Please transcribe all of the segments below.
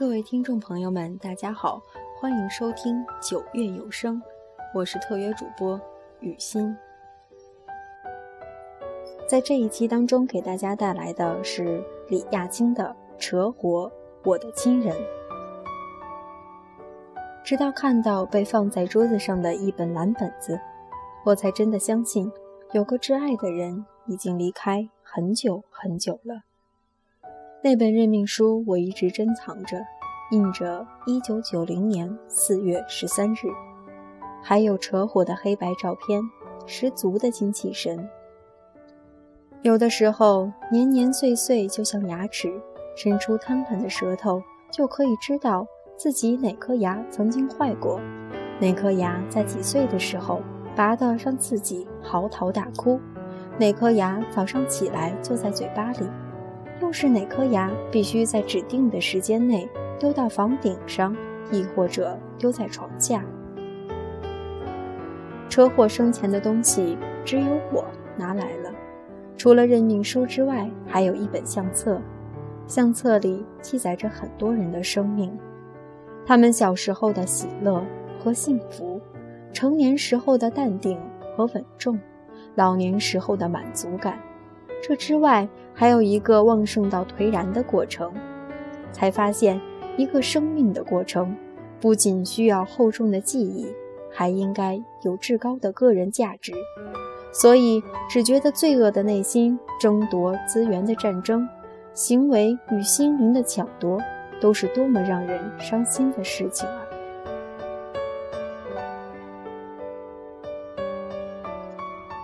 各位听众朋友们，大家好，欢迎收听九月有声，我是特约主播雨欣。在这一期当中，给大家带来的是李亚青的《扯火我的亲人》。直到看到被放在桌子上的一本蓝本子，我才真的相信，有个挚爱的人已经离开很久很久了。那本任命书我一直珍藏着，印着一九九零年四月十三日，还有扯火的黑白照片，十足的精气神。有的时候年年岁岁就像牙齿，伸出贪婪的舌头就可以知道自己哪颗牙曾经坏过，哪颗牙在几岁的时候拔得让自己嚎啕大哭，哪颗牙早上起来就在嘴巴里。又是哪颗牙必须在指定的时间内丢到房顶上，亦或者丢在床下？车祸生前的东西只有我拿来了，除了任命书之外，还有一本相册。相册里记载着很多人的生命，他们小时候的喜乐和幸福，成年时候的淡定和稳重，老年时候的满足感。这之外，还有一个旺盛到颓然的过程，才发现，一个生命的过程，不仅需要厚重的记忆，还应该有至高的个人价值。所以，只觉得罪恶的内心、争夺资源的战争、行为与心灵的抢夺，都是多么让人伤心的事情啊！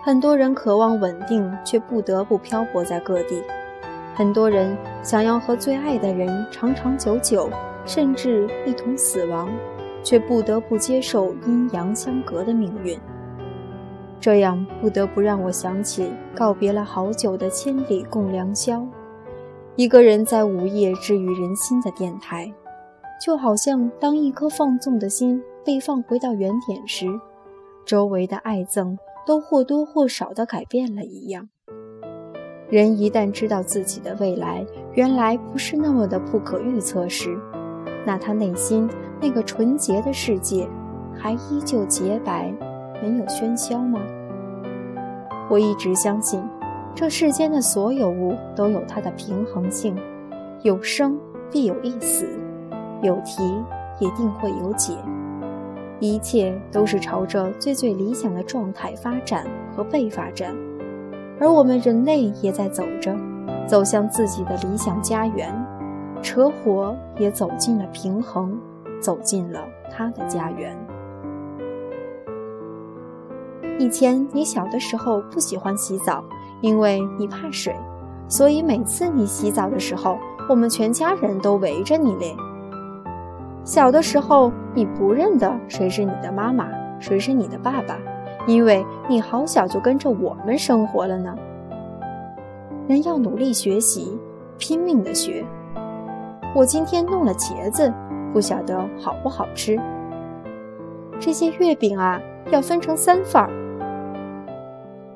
很多人渴望稳定，却不得不漂泊在各地；很多人想要和最爱的人长长久久，甚至一同死亡，却不得不接受阴阳相隔的命运。这样不得不让我想起告别了好久的《千里共良宵》，一个人在午夜治愈人心的电台，就好像当一颗放纵的心被放回到原点时，周围的爱憎。都或多或少地改变了一样。人一旦知道自己的未来原来不是那么的不可预测时，那他内心那个纯洁的世界还依旧洁白，没有喧嚣吗？我一直相信，这世间的所有物都有它的平衡性，有生必有一死，有提也定会有解。一切都是朝着最最理想的状态发展和被发展，而我们人类也在走着，走向自己的理想家园。车火也走进了平衡，走进了他的家园。以前你小的时候不喜欢洗澡，因为你怕水，所以每次你洗澡的时候，我们全家人都围着你嘞。小的时候，你不认得谁是你的妈妈，谁是你的爸爸，因为你好小就跟着我们生活了呢。人要努力学习，拼命的学。我今天弄了茄子，不晓得好不好吃。这些月饼啊，要分成三份儿。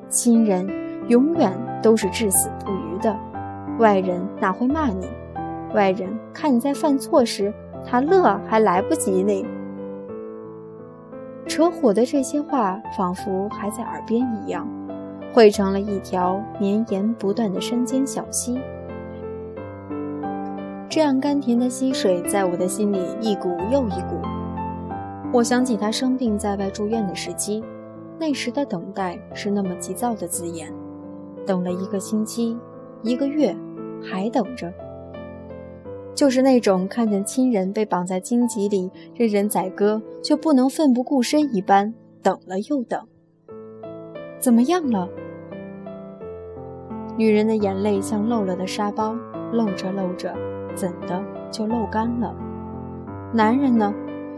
亲人永远都是至死不渝的，外人哪会骂你？外人看你在犯错时。他乐还来不及呢。扯火的这些话仿佛还在耳边一样，汇成了一条绵延不断的山间小溪。这样甘甜的溪水在我的心里一股又一股。我想起他生病在外住院的时机，那时的等待是那么急躁的字眼，等了一个星期，一个月，还等着。就是那种看见亲人被绑在荆棘里任人宰割，却不能奋不顾身一般，等了又等。怎么样了？女人的眼泪像漏了的沙包，漏着漏着，怎的就漏干了？男人呢？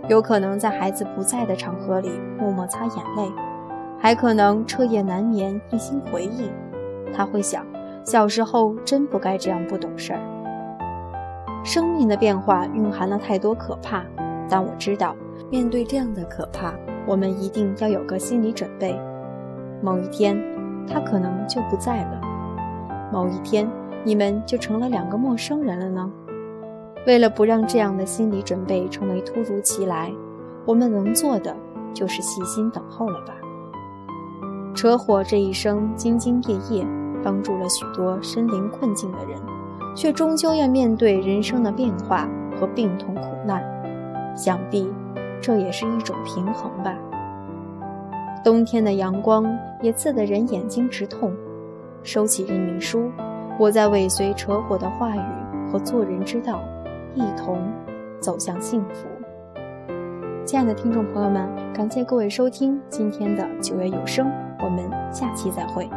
有可能在孩子不在的场合里默默擦眼泪，还可能彻夜难眠，一心回忆。他会想，小时候真不该这样不懂事儿。生命的变化蕴含了太多可怕，但我知道，面对这样的可怕，我们一定要有个心理准备。某一天，他可能就不在了；某一天，你们就成了两个陌生人了呢。为了不让这样的心理准备成为突如其来，我们能做的就是细心等候了吧。车火这一生兢兢业业，帮助了许多身临困境的人，却终究要面对人生的变化和病痛苦难。想必这也是一种平衡吧。冬天的阳光也刺得人眼睛直痛。收起任命书，我在尾随扯火的话语和做人之道，一同走向幸福。亲爱的听众朋友们，感谢各位收听今天的九月有声。我们下期再会。